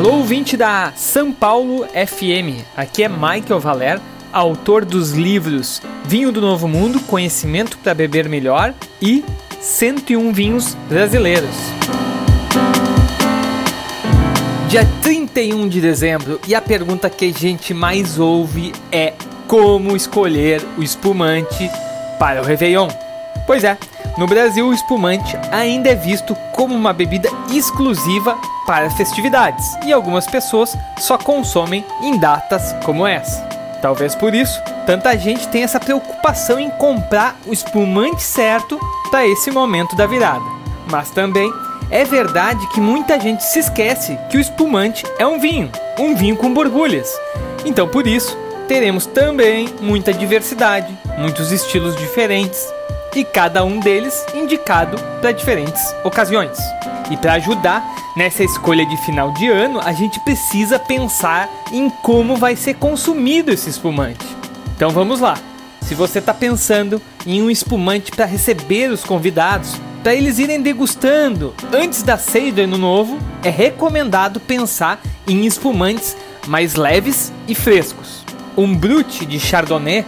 Alô, ouvinte da São Paulo FM. Aqui é Michael Valer, autor dos livros Vinho do Novo Mundo, Conhecimento para Beber Melhor e 101 Vinhos Brasileiros. Dia 31 de dezembro e a pergunta que a gente mais ouve é como escolher o espumante para o Réveillon. Pois é, no Brasil o espumante ainda é visto como uma bebida exclusiva para festividades e algumas pessoas só consomem em datas como essa. Talvez por isso, tanta gente tem essa preocupação em comprar o espumante certo para esse momento da virada. Mas também é verdade que muita gente se esquece que o espumante é um vinho, um vinho com borbulhas. Então por isso, teremos também muita diversidade, muitos estilos diferentes e cada um deles indicado para diferentes ocasiões. E para ajudar nessa escolha de final de ano, a gente precisa pensar em como vai ser consumido esse espumante. Então vamos lá. Se você está pensando em um espumante para receber os convidados, para eles irem degustando antes da ceia do ano novo, é recomendado pensar em espumantes mais leves e frescos. Um brute de Chardonnay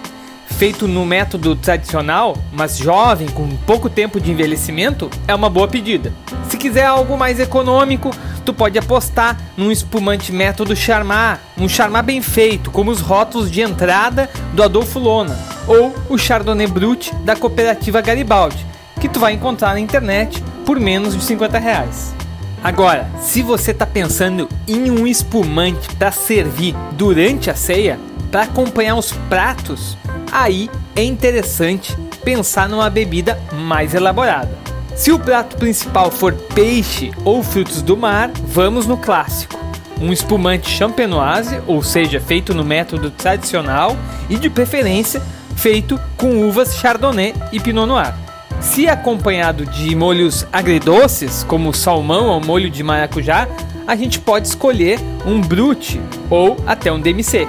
feito no método tradicional, mas jovem, com pouco tempo de envelhecimento, é uma boa pedida. Se quiser algo mais econômico, tu pode apostar num espumante método Charmat, um Charmat bem feito, como os rótulos de entrada do Adolfo Lona, ou o Chardonnay Brut da cooperativa Garibaldi, que tu vai encontrar na internet por menos de 50 reais. Agora, se você está pensando em um espumante para servir durante a ceia, para acompanhar os pratos, aí é interessante pensar numa bebida mais elaborada. Se o prato principal for peixe ou frutos do mar, vamos no clássico. Um espumante champenoise, ou seja, feito no método tradicional e de preferência feito com uvas Chardonnay e Pinot Noir. Se acompanhado de molhos agridoces, como salmão ou molho de maracujá, a gente pode escolher um brute ou até um demi-sec.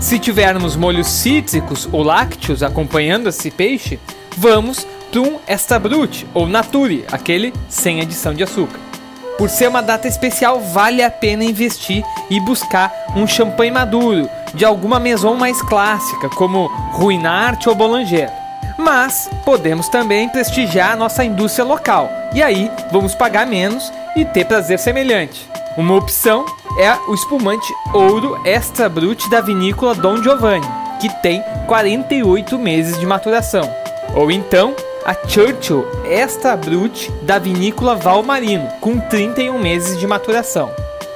Se tivermos molhos cítricos ou lácteos acompanhando esse peixe, vamos para um extra brut ou nature, aquele sem adição de açúcar. Por ser uma data especial, vale a pena investir e buscar um champanhe maduro de alguma maison mais clássica, como Ruinart ou Boulanger. Mas podemos também prestigiar a nossa indústria local, e aí vamos pagar menos e ter prazer semelhante. Uma opção é o espumante Ouro Extra Brut da vinícola Dom Giovanni, que tem 48 meses de maturação. Ou então a Churchill Extra Brut da vinícola Valmarino, com 31 meses de maturação.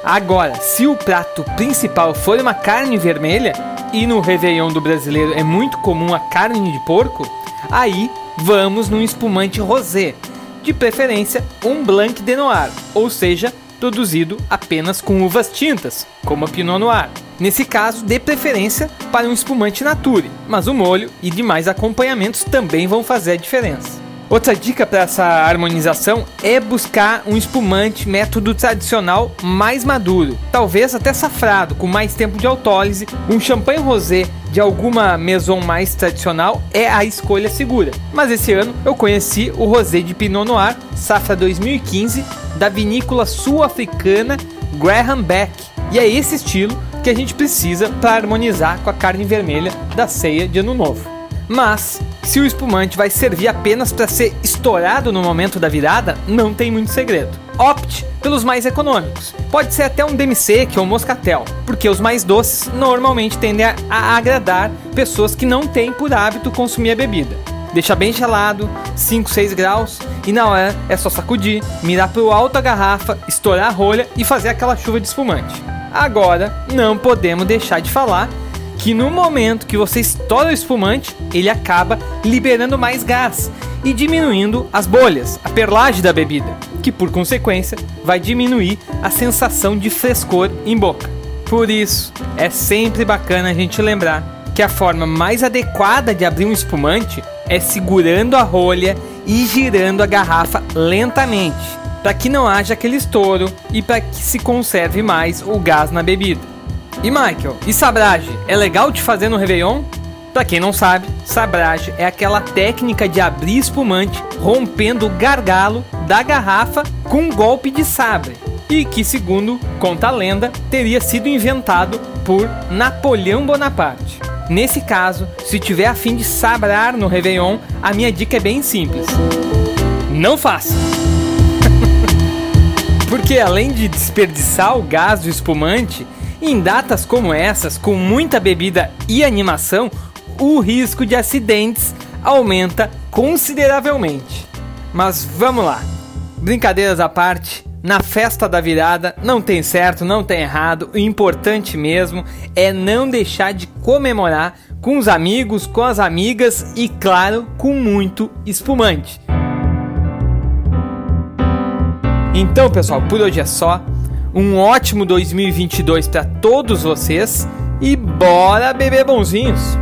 Agora, se o prato principal for uma carne vermelha, e no Réveillon do brasileiro é muito comum a carne de porco, aí vamos num espumante rosé, de preferência um Blanc de Noir, ou seja, produzido apenas com uvas tintas, como a Pinot Noir. Nesse caso, dê preferência para um espumante nature, mas o molho e demais acompanhamentos também vão fazer a diferença. Outra dica para essa harmonização é buscar um espumante método tradicional mais maduro, talvez até safrado, com mais tempo de autólise. Um champanhe rosé de alguma maison mais tradicional é a escolha segura. Mas esse ano eu conheci o rosé de Pinot Noir, safra 2015, da vinícola sul-africana Graham Beck. E é esse estilo que a gente precisa para harmonizar com a carne vermelha da ceia de Ano Novo. Mas, se o espumante vai servir apenas para ser estourado no momento da virada, não tem muito segredo. Opte pelos mais econômicos. Pode ser até um demi-sec ou um moscatel, porque os mais doces normalmente tendem a, agradar pessoas que não têm por hábito consumir a bebida. Deixa bem gelado, 5, 6 graus, e na hora é só sacudir, mirar para o alto a garrafa, estourar a rolha e fazer aquela chuva de espumante. Agora, não podemos deixar de falar que no momento que você estoura o espumante, ele acaba liberando mais gás e diminuindo as bolhas, a perlagem da bebida, que por consequência vai diminuir a sensação de frescor em boca. Por isso, é sempre bacana a gente lembrar que a forma mais adequada de abrir um espumante é segurando a rolha e girando a garrafa lentamente, para que não haja aquele estouro e para que se conserve mais o gás na bebida. E Michael, e sabrage é legal de fazer no Réveillon? Pra quem não sabe, sabrage é aquela técnica de abrir espumante rompendo o gargalo da garrafa com um golpe de sabre. e que, segundo conta a lenda, teria sido inventado por Napoleão Bonaparte. Nesse caso, se tiver a fim de sabrar no Réveillon, a minha dica é bem simples. Não faça! Porque além de desperdiçar o gás do espumante, em datas como essas, com muita bebida e animação, o risco de acidentes aumenta consideravelmente. Mas vamos lá. Brincadeiras à parte, na festa da virada não tem certo, não tem errado. O importante mesmo é não deixar de comemorar com os amigos, com as amigas e, claro, com muito espumante. Então, pessoal, por hoje é só. Um ótimo 2022 para todos vocês e bora beber bonzinhos!